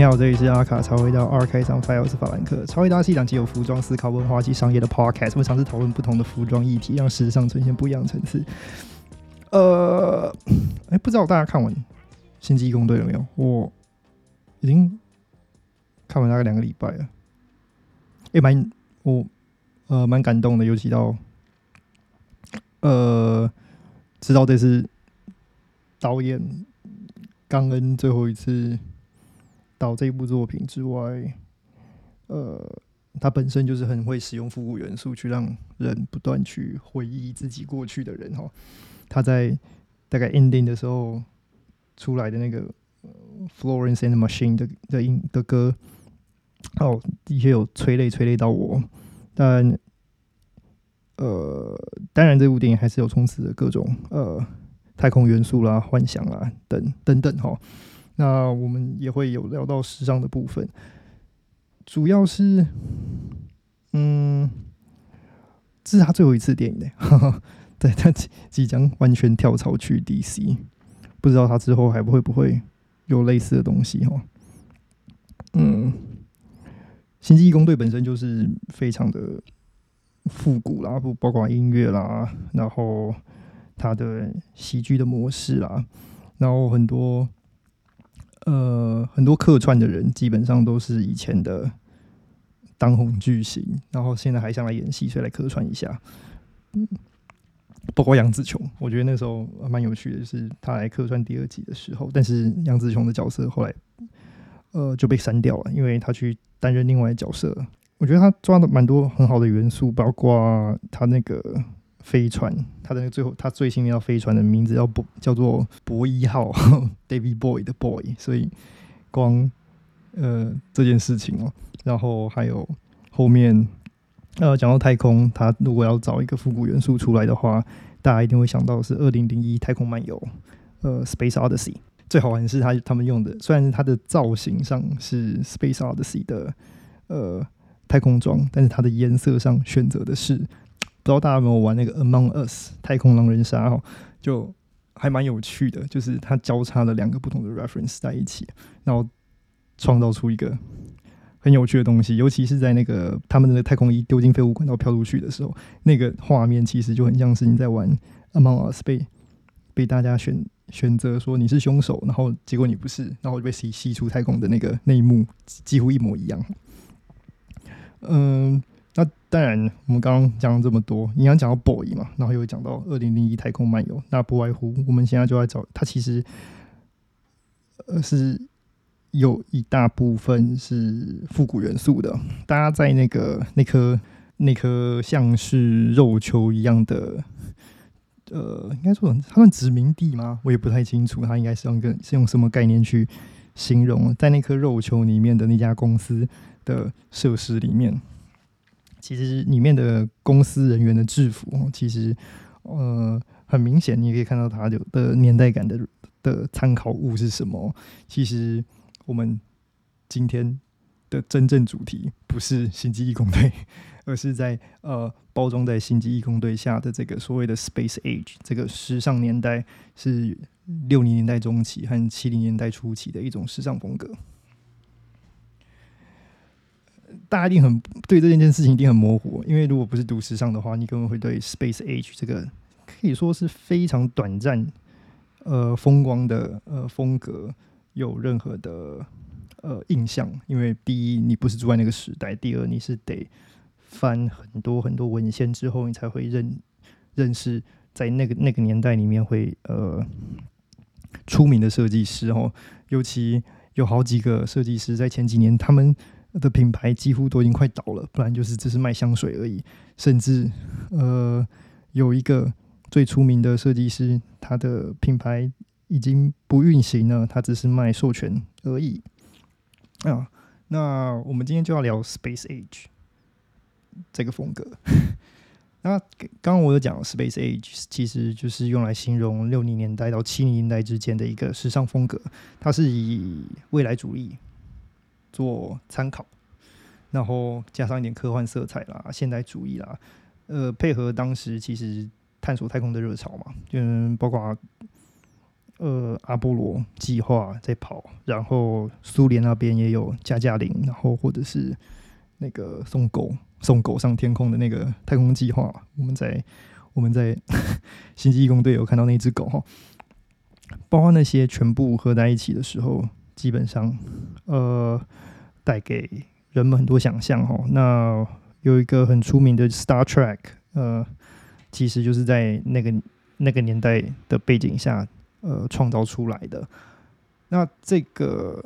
你好，这里是阿卡超回到二开上 File 是法兰克。超回答是一档既有服装思考文化及商业的 Podcast，我尝试讨论不同的服装议题，让时尚呈现不一样的层次。呃，哎，不知道大家看完《星际义工队》了没有？我已经看完大概两个礼拜了，也蛮我呃蛮感动的，尤其到呃知道这是导演刚恩最后一次。导这部作品之外，呃，他本身就是很会使用复古元素，去让人不断去回忆自己过去的人哈。他在大概 ending 的时候出来的那个 Florence and Machine 的的音的歌，哦，的确有催泪催泪到我。但呃，当然这部电影还是有充斥着各种呃太空元素啦、幻想啦等等等哈。那我们也会有聊到时尚的部分，主要是，嗯，这是他最后一次电影呢，对他即将完全跳槽去 DC，不知道他之后还会不会有类似的东西哈。嗯，星际义工队本身就是非常的复古啦，不包括音乐啦，然后他的喜剧的模式啦，然后很多。呃，很多客串的人基本上都是以前的当红巨星，然后现在还想来演戏，所以来客串一下。嗯，包括杨紫琼，我觉得那时候蛮有趣的，就是他来客串第二集的时候，但是杨紫琼的角色后来呃就被删掉了，因为他去担任另外的角色。我觉得他抓的蛮多很好的元素，包括他那个。飞船，他的那个最后，他最新要飞船的名字叫博，叫做博一号，David Boy 的 Boy，所以光呃这件事情哦，然后还有后面呃讲到太空，他如果要找一个复古元素出来的话，大家一定会想到是二零零一太空漫游，呃 Space Odyssey。最好玩的是他他们用的，虽然它的造型上是 Space Odyssey 的呃太空装，但是它的颜色上选择的是。不知道大家有没有玩那个《Among Us》太空狼人杀哈，就还蛮有趣的，就是它交叉了两个不同的 reference 在一起，然后创造出一个很有趣的东西。尤其是在那个他们的太空衣丢进废物管道飘出去的时候，那个画面其实就很像是你在玩《Among Us》被被大家选选择说你是凶手，然后结果你不是，然后就被吸吸出太空的那个那一幕几乎一模一样。嗯。那当然，我们刚刚讲了这么多，你刚讲到 boy 嘛，然后又讲到二零零一太空漫游，那不外乎我们现在就在找它，其实呃是有一大部分是复古元素的。大家在那个那颗那颗像是肉球一样的，呃，应该说它算殖民地吗？我也不太清楚，它应该是用个是用什么概念去形容，在那颗肉球里面的那家公司的设施里面。其实里面的公司人员的制服，其实呃很明显，你也可以看到它的的年代感的的参考物是什么。其实我们今天的真正主题不是星际义工队，而是在呃包装在星际义工队下的这个所谓的 Space Age 这个时尚年代，是六零年代中期和七零年代初期的一种时尚风格。大家一定很对这件事情一定很模糊，因为如果不是读时尚的话，你根本会对 Space Age 这个可以说是非常短暂、呃风光的呃风格有任何的呃印象。因为第一，你不是住在那个时代；第二，你是得翻很多很多文献之后，你才会认认识在那个那个年代里面会呃出名的设计师哦。尤其有好几个设计师在前几年他们。的品牌几乎都已经快倒了，不然就是只是卖香水而已。甚至，呃，有一个最出名的设计师，他的品牌已经不运行了，他只是卖授权而已。啊，那我们今天就要聊 Space Age 这个风格。那刚刚我有讲 Space Age，其实就是用来形容六零年代到七零年代之间的一个时尚风格，它是以未来主义。做参考，然后加上一点科幻色彩啦、现代主义啦，呃，配合当时其实探索太空的热潮嘛，就包括呃阿波罗计划在跑，然后苏联那边也有加加林，然后或者是那个送狗送狗上天空的那个太空计划，我们在 我们在星际义工队有看到那只狗哈，包括那些全部合在一起的时候，基本上呃带给人们很多想象哦。那有一个很出名的 Star Trek，呃，其实就是在那个那个年代的背景下。呃，创造出来的那这个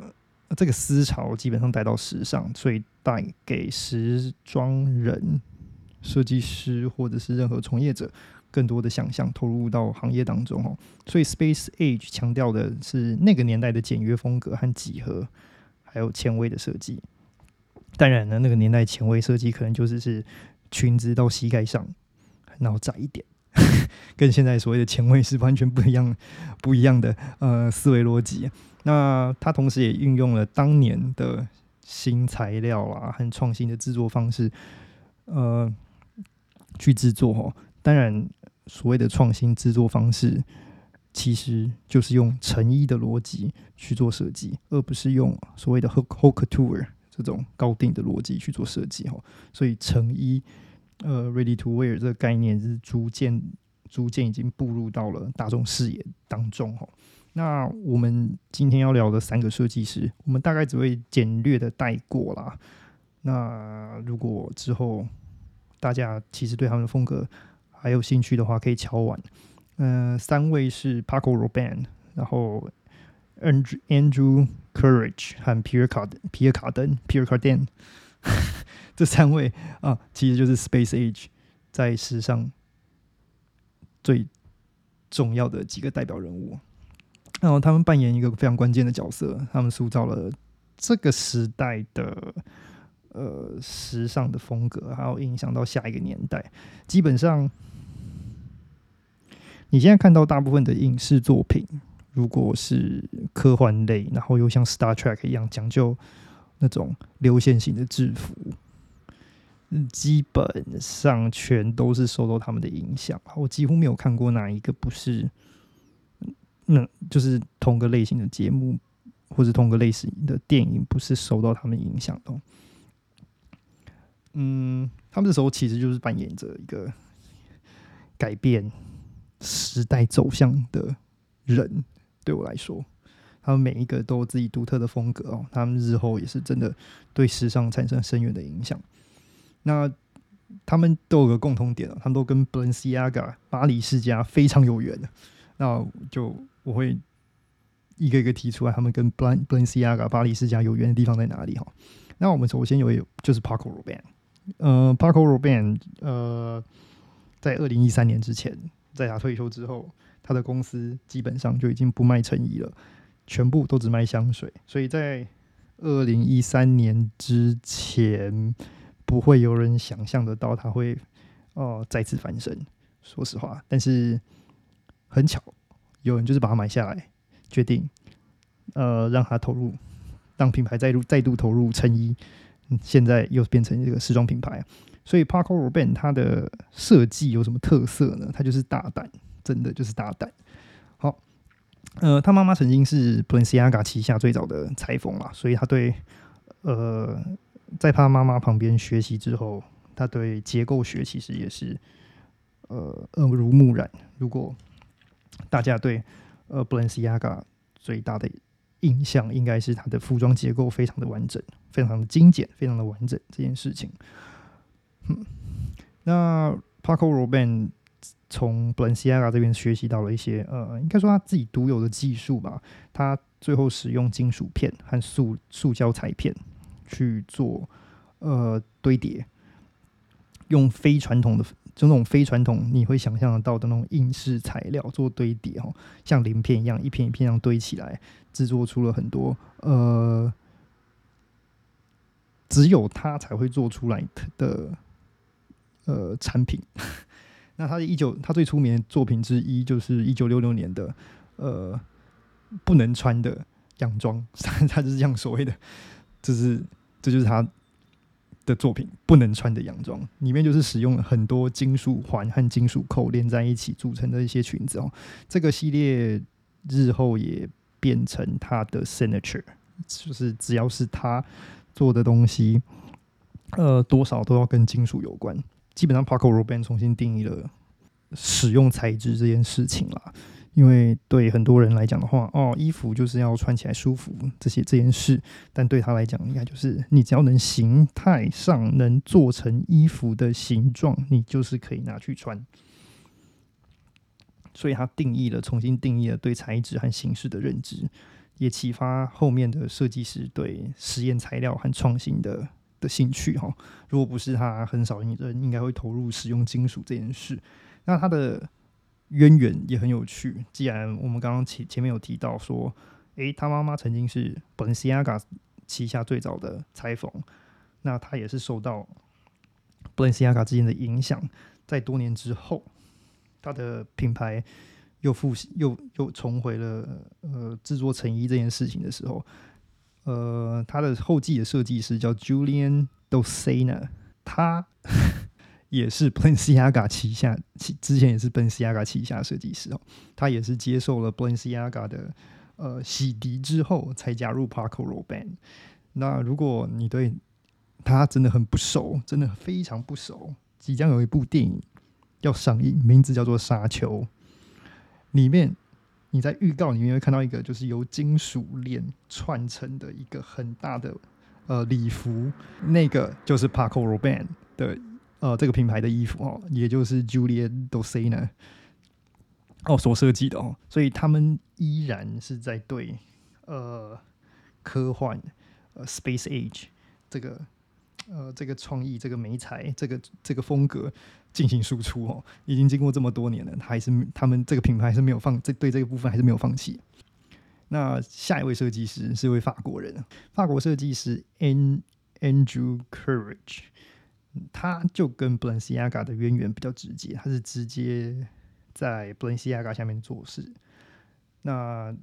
这个思潮基本上带到时尚，所以带给时装人、设计师或者是任何从业者更多的想象，投入到行业当中哦。所以 Space Age 强调的是那个年代的简约风格和几何，还有前卫的设计。当然呢，那个年代前卫设计可能就是是裙子到膝盖上，然后窄一点。跟现在所谓的前卫是完全不一样、不一样的呃思维逻辑。那它同时也运用了当年的新材料啊和创新的制作方式，呃，去制作哦。当然，所谓的创新制作方式，其实就是用成衣的逻辑去做设计，而不是用所谓的 “hook hook ture 这种高定的逻辑去做设计哈。所以成衣。呃，ready to wear 这个概念是逐渐、逐渐已经步入到了大众视野当中哈。那我们今天要聊的三个设计师，我们大概只会简略的带过啦。那如果之后大家其实对他们的风格还有兴趣的话，可以敲完。嗯，三位是 Paco Rabanne，然后 Andrew Andrew Courage 和皮尔卡皮尔卡登皮尔卡登。这三位啊，其实就是 Space Age 在时尚最重要的几个代表人物。然后他们扮演一个非常关键的角色，他们塑造了这个时代的呃时尚的风格，还有影响到下一个年代。基本上，你现在看到大部分的影视作品，如果是科幻类，然后又像 Star Trek 一样讲究那种流线型的制服。基本上全都是受到他们的影响，我几乎没有看过哪一个不是，那就是同个类型的节目或者同个类型的电影不是受到他们影响的。嗯，他们这时候其实就是扮演着一个改变时代走向的人。对我来说，他们每一个都有自己独特的风格哦，他们日后也是真的对时尚产生深远的影响。那他们都有个共同点啊，他们都跟 Balenciaga 巴黎世家非常有缘的。那就我会一个一个提出来，他们跟 Balenciaga 巴黎世家有缘的地方在哪里哈？那我们首先有就是 Paco Rabanne，呃，Paco Rabanne，呃，在二零一三年之前，在他退休之后，他的公司基本上就已经不卖衬衣了，全部都只卖香水。所以在二零一三年之前。不会有人想象得到他会哦再次翻身，说实话，但是很巧，有人就是把它买下来，决定呃让他投入，让品牌再度再度投入衬衣，现在又变成一个时装品牌。所以 Paco Rabanne 它的设计有什么特色呢？它就是大胆，真的就是大胆。好，呃，他妈妈曾经是 Balenciaga 旗下最早的裁缝嘛，所以他对呃。在他妈妈旁边学习之后，他对结构学其实也是呃耳濡目染。如果大家对呃 Balenciaga 最大的印象，应该是他的服装结构非常的完整，非常的精简，非常的完整这件事情。嗯，那 Paco Rabanne 从 Bolonia 这边学习到了一些呃，应该说他自己独有的技术吧。他最后使用金属片和塑塑胶裁片。去做呃堆叠，用非传统的就那种非传统你会想象得到的那种硬式材料做堆叠哦，像鳞片一样一片一片这样堆起来，制作出了很多呃只有他才会做出来的呃产品。那他的一九他最出名的作品之一就是一九六六年的呃不能穿的洋装，他就是这样所谓的。这是，这就是他的作品不能穿的洋装，里面就是使用了很多金属环和金属扣连在一起组成的一些裙子哦。这个系列日后也变成他的 signature，就是只要是他做的东西，呃，多少都要跟金属有关。基本上，Paco Rabanne 重新定义了使用材质这件事情啦。因为对很多人来讲的话，哦，衣服就是要穿起来舒服，这些这件事。但对他来讲，应该就是你只要能形态上能做成衣服的形状，你就是可以拿去穿。所以他定义了，重新定义了对材质和形式的认知，也启发后面的设计师对实验材料和创新的的兴趣。哈，如果不是他，很少人应该会投入使用金属这件事。那他的。渊源也很有趣。既然我们刚刚前前面有提到说，诶，他妈妈曾经是 Balenciaga 旗下最早的裁缝，那他也是受到 Balenciaga 之间的影响，在多年之后，他的品牌又复又又重回了呃制作成衣这件事情的时候，呃，他的后继的设计师叫 Julian Dosena，他。也是 Balenciaga 旗下，之前也是 Balenciaga 旗下设计师哦。他也是接受了 Balenciaga 的呃洗涤之后，才加入 Paco Rabanne。那如果你对他真的很不熟，真的非常不熟，即将有一部电影要上映，名字叫做《沙丘》。里面你在预告里面会看到一个，就是由金属链串成的一个很大的呃礼服，那个就是 Paco r o b a n 的。呃，这个品牌的衣服哦，也就是 Julian Dosena 哦所设计的哦，所以他们依然是在对呃科幻呃 Space Age 这个呃这个创意、这个美材、这个这个风格进行输出哦。已经经过这么多年了，他还是他们这个品牌还是没有放这对这个部分还是没有放弃。那下一位设计师是一位法国人，法国设计师 An Andrew Courage。他就跟 Balenciaga 的渊源比较直接，他是直接在 Balenciaga 下面做事，那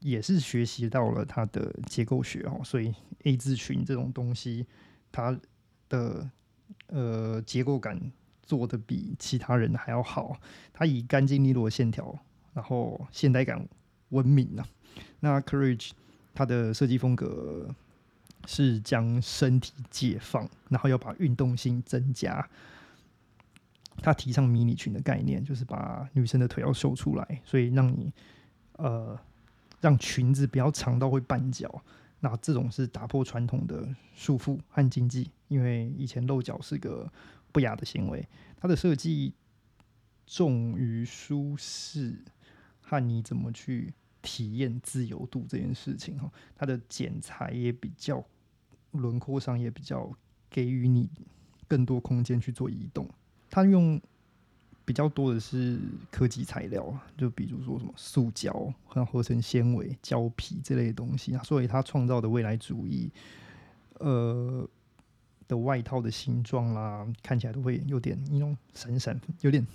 也是学习到了他的结构学哦，所以 A 字裙这种东西，它的呃结构感做的比其他人还要好，它以干净利落的线条，然后现代感闻名啊。那 Courage 它的设计风格。是将身体解放，然后要把运动性增加。他提倡迷你裙的概念，就是把女生的腿要秀出来，所以让你呃让裙子不要长到会绊脚。那这种是打破传统的束缚和禁忌，因为以前露脚是个不雅的行为。它的设计重于舒适和你怎么去。体验自由度这件事情哈，它的剪裁也比较轮廓上也比较给予你更多空间去做移动。它用比较多的是科技材料，就比如说什么塑胶和合成纤维、胶皮这类的东西啊，所以它创造的未来主义，呃的外套的形状啦，看起来都会有点那种闪闪，有点。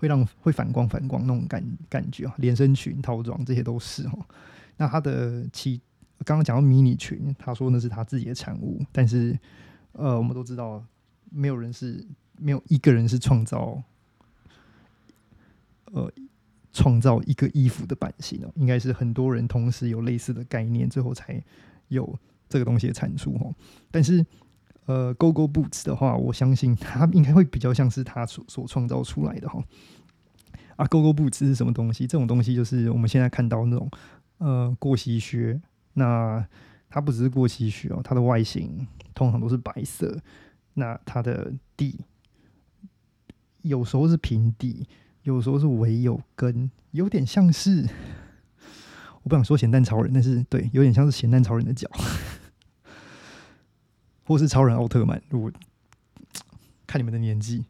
会让会反光反光那种感感觉啊，连身裙套装这些都是哦。那他的其刚刚讲到迷你裙，他说那是他自己的产物，但是呃，我们都知道没有人是没有一个人是创造呃创造一个衣服的版型哦，应该是很多人同时有类似的概念，最后才有这个东西的产出哦。但是呃，Go Go Boots 的话，我相信它应该会比较像是他所所创造出来的哈。啊，Go Go Boots 是什么东西？这种东西就是我们现在看到那种呃过膝靴。那它不只是过膝靴哦，它的外形通常都是白色。那它的底有时候是平底，有时候是唯有跟，有点像是我不想说咸蛋超人，但是对，有点像是咸蛋超人的脚。或是超人奥特曼，如果看你们的年纪，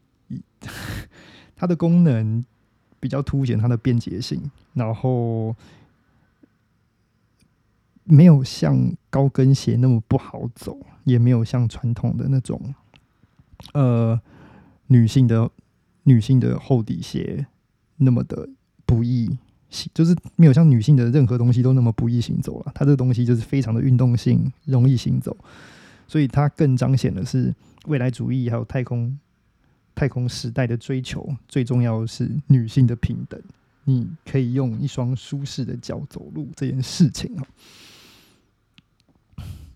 它的功能比较凸显它的便捷性，然后没有像高跟鞋那么不好走，也没有像传统的那种呃女性的女性的厚底鞋那么的不易，就是没有像女性的任何东西都那么不易行走了。它这个东西就是非常的运动性，容易行走。所以它更彰显的是未来主义，还有太空太空时代的追求。最重要的是女性的平等，你可以用一双舒适的脚走路这件事情啊。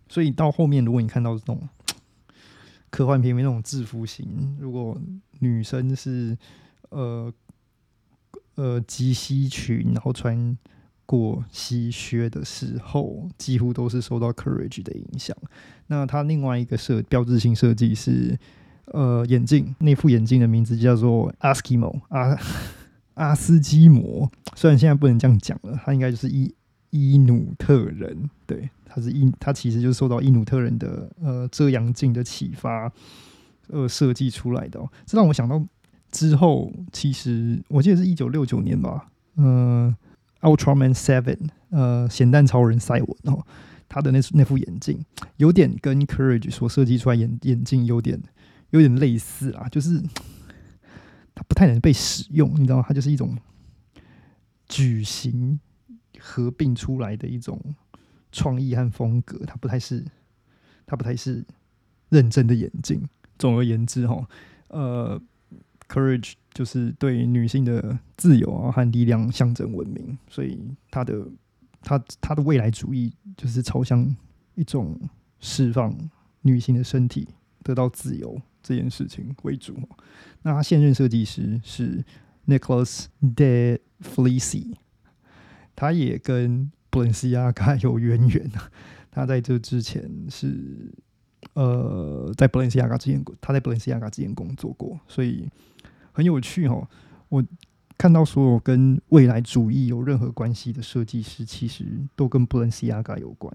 所以到后面，如果你看到这种 科幻片面那种制服型，如果女生是呃呃及膝裙，然后穿过膝靴的时候，几乎都是受到 Courage 的影响。那它另外一个设标志性设计是呃眼镜，那副眼镜的名字叫做 Askimo 阿 阿斯基摩，虽然现在不能这样讲了，它应该就是伊伊努特人，对。它是伊，它其实就是受到伊努特人的呃遮阳镜的启发，呃设计出来的。这让我想到之后，其实我记得是一九六九年吧，嗯，Ultraman Seven，呃，咸蛋超人赛文哦，他的那那副眼镜有点跟 Courage 所设计出来眼眼镜有点有点类似啊，就是 它不太能被使用，你知道吗？它就是一种矩形合并出来的一种。创意和风格，它不太是，它不太是认真的眼镜。总而言之，哈，呃，Courage 就是对女性的自由啊和力量象征文明，所以他的他他的未来主义就是朝向一种释放女性的身体得到自由这件事情为主。那他现任设计师是 Nicholas De Felici，他也跟。布伦西亚嘎有渊源！他在这之前是呃，在布伦西亚嘎之前，他在布伦西亚嘎之前工作过，所以很有趣哦。我看到所有跟未来主义有任何关系的设计师，其实都跟布伦西亚嘎有关。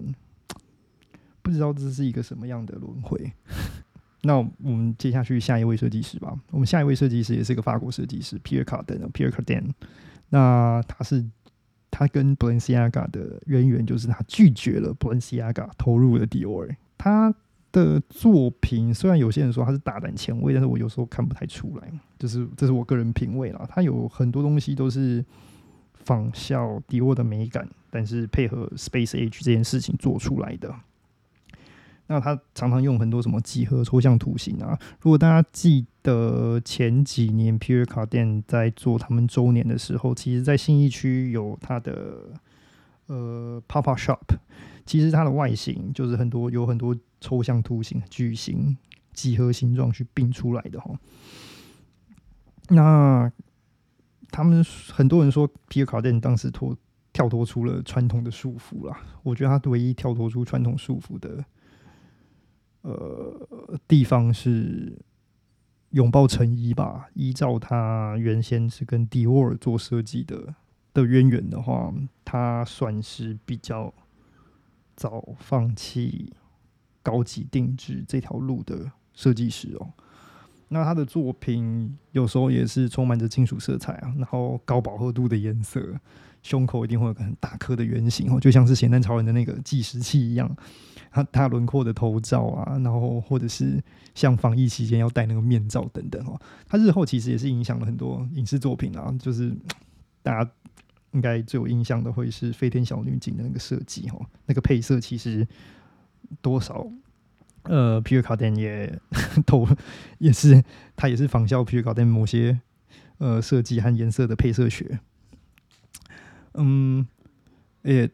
不知道这是一个什么样的轮回。那我们接下去下一位设计师吧。我们下一位设计师也是个法国设计师，Pierre Cardin，Pierre Cardin。那他是。他跟 Balenciaga 的渊源就是他拒绝了 Balenciaga 投入的 Dior。他的作品虽然有些人说他是大胆前卫，但是我有时候看不太出来，就是这是我个人品味啦。他有很多东西都是仿效迪沃的美感，但是配合 Space Age 这件事情做出来的。那他常常用很多什么几何抽象图形啊。如果大家记得前几年 Pierre Cardin 在做他们周年的时候，其实，在信义区有他的呃 Papa Shop，其实它的外形就是很多有很多抽象图形、矩形、几何形状去并出来的哈。那他们很多人说皮尔卡丹当时脱跳脱出了传统的束缚啦，我觉得他唯一跳脱出传统束缚的。呃，地方是拥抱成衣吧。依照他原先是跟迪奥尔做设计的的渊源的话，他算是比较早放弃高级定制这条路的设计师哦。那他的作品有时候也是充满着金属色彩啊，然后高饱和度的颜色，胸口一定会有个很大颗的圆形哦，就像是咸蛋超人的那个计时器一样。他大轮廓的头罩啊，然后或者是像防疫期间要戴那个面罩等等哦，他日后其实也是影响了很多影视作品啊，就是大家应该最有印象的会是飞天小女警的那个设计哦，那个配色其实多少呃皮尔卡丹也 投也是他也是仿效皮尔卡丹某些呃设计和颜色的配色学，嗯，也。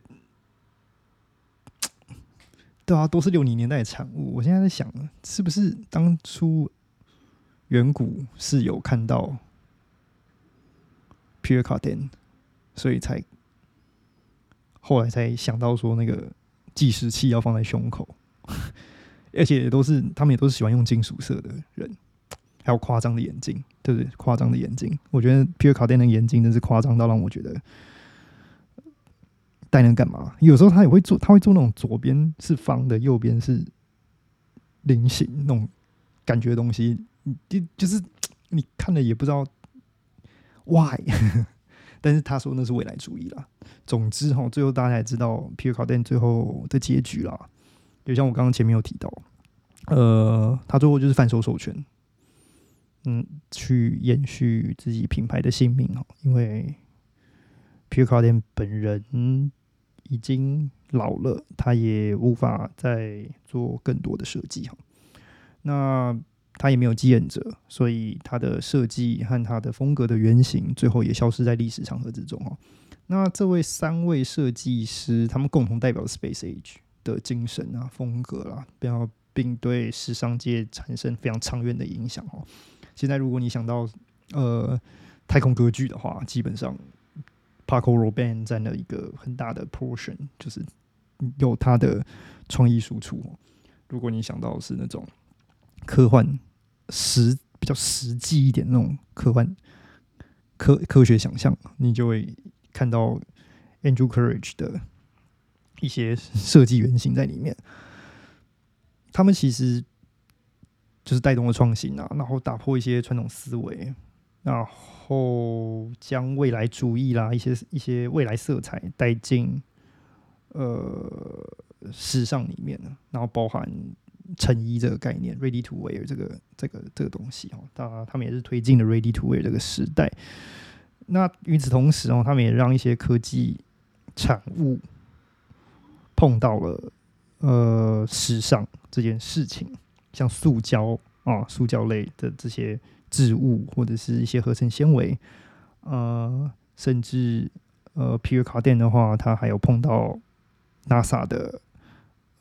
对啊，都是六零年代的产物。我现在在想，是不是当初远古是有看到皮尔卡丹所以才后来才想到说那个计时器要放在胸口，而且也都是他们也都是喜欢用金属色的人，还有夸张的眼镜，对不对？夸张的眼镜，我觉得皮尔卡丹的眼镜真是夸张到让我觉得。戴能干嘛？有时候他也会做，他会做那种左边是方的，右边是菱形那种感觉的东西。就就是你看了也不知道 why，但是他说那是未来主义啦。总之哈，最后大家也知道皮尔卡丹最后的结局啦。就像我刚刚前面有提到，呃，他最后就是反手授权，嗯，去延续自己品牌的性命哈，因为皮尔卡丹本人。已经老了，他也无法再做更多的设计哈。那他也没有继任者，所以他的设计和他的风格的原型最后也消失在历史长河之中哦。那这位三位设计师，他们共同代表 Space Age 的精神啊、风格啦，并并对时尚界产生非常长远的影响哦。现在如果你想到呃太空歌剧的话，基本上 Paco Rabanne 占了一个很大的 portion，就是有他的创意输出。如果你想到是那种科幻实比较实际一点那种科幻科科学想象，你就会。看到 Andrew Courage 的一些设计原型在里面，他们其实就是带动了创新啊，然后打破一些传统思维，然后将未来主义啦一些一些未来色彩带进呃时尚里面，然后包含成衣这个概念，Ready to Wear 这个这个这个东西哦，当然他们也是推进了 Ready to Wear 这个时代。那与此同时哦，他们也让一些科技产物碰到了呃时尚这件事情，像塑胶啊、塑胶类的这些织物，或者是一些合成纤维，呃，甚至呃皮尔卡电的话，它还有碰到 NASA 的，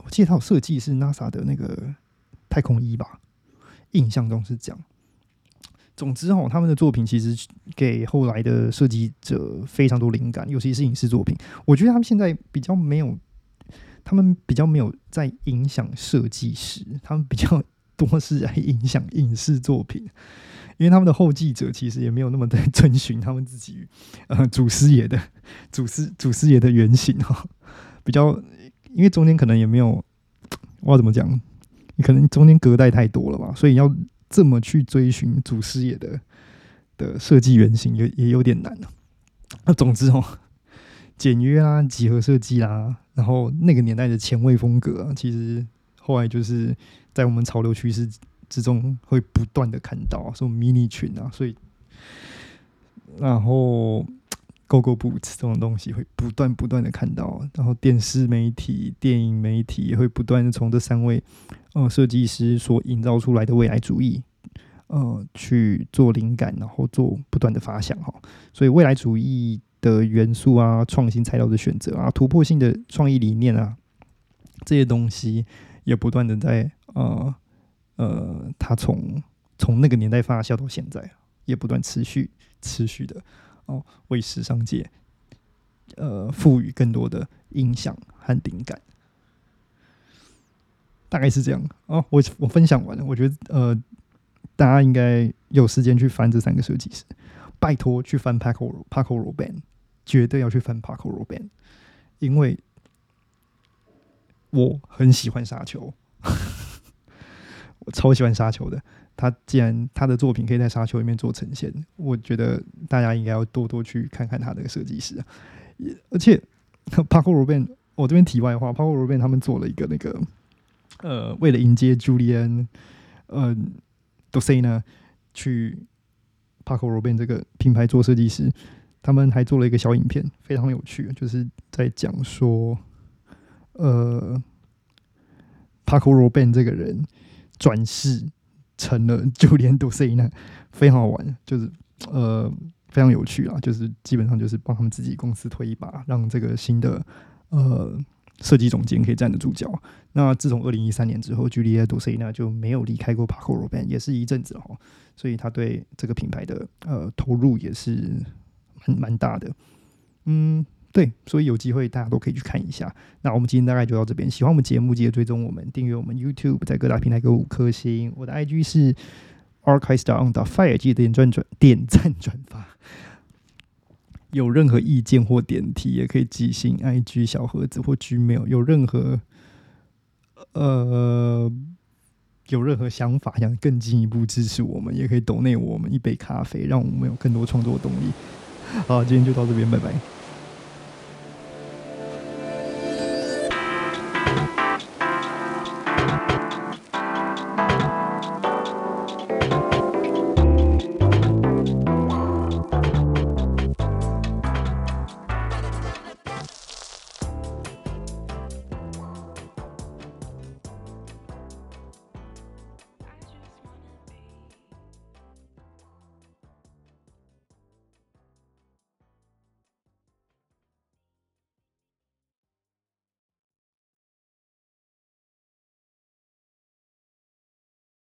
我记得它有设计是 NASA 的那个太空衣吧，印象中是这样。总之哦，他们的作品其实给后来的设计者非常多灵感，尤其是影视作品。我觉得他们现在比较没有，他们比较没有在影响设计师，他们比较多是在影响影视作品，因为他们的后继者其实也没有那么在遵循 他们自己呃祖师爷的祖师祖师爷的原型哈，比较因为中间可能也没有，我要怎么讲？你可能中间隔代太多了吧，所以要。这么去追寻祖师爷的的设计原型也也有点难了。那总之哦，简约啊，几何设计啦，然后那个年代的前卫风格，啊，其实后来就是在我们潮流趋势之中会不断的看到，什么迷你裙啊，所以然后 Go Go Boots 这种东西会不断不断的看到，然后电视媒体、电影媒体也会不断的从这三位。呃，设计师所营造出来的未来主义，呃，去做灵感，然后做不断的发想哈。所以未来主义的元素啊，创新材料的选择啊，突破性的创意理念啊，这些东西也不断的在呃呃，它从从那个年代发酵到现在，也不断持续持续的哦，为时尚界呃赋予更多的影响和灵感。大概是这样哦，我我分享完了，我觉得呃，大家应该有时间去翻这三个设计师，拜托去翻 Paco Paco r o b a n 绝对要去翻 Paco r o b a n 因为我很喜欢沙丘，我超喜欢沙丘的。他既然他的作品可以在沙丘里面做呈现，我觉得大家应该要多多去看看他的设计师啊。而且 Paco Rabanne，我这边题外话，Paco Rabanne 他们做了一个那个。呃，为了迎接 Julian，嗯 d o s e n a 去 Paco Robin 这个品牌做设计师，他们还做了一个小影片，非常有趣，就是在讲说，呃，Paco Robin 这个人转世成了 Julian d o s e n a 非常好玩，就是呃非常有趣啊，就是基本上就是帮他们自己公司推一把，让这个新的呃。设计总监可以站得住脚。那自从二零一三年之后，Julia d o s e n a 就没有离开过 Paco r o b a n 也是一阵子哦。所以他对这个品牌的呃投入也是蛮蛮大的。嗯，对，所以有机会大家都可以去看一下。那我们今天大概就到这边。喜欢我们节目，记得追踪我们，订阅我们 YouTube，在各大平台给我五颗星。我的 IG 是 Archive on the Fire，记得点转转点赞转发。有任何意见或点题，也可以寄信 IG 小盒子或 Gmail。有任何呃有任何想法，想更进一步支持我们，也可以抖内我们一杯咖啡，让我们有更多创作动力。好，今天就到这边，拜拜。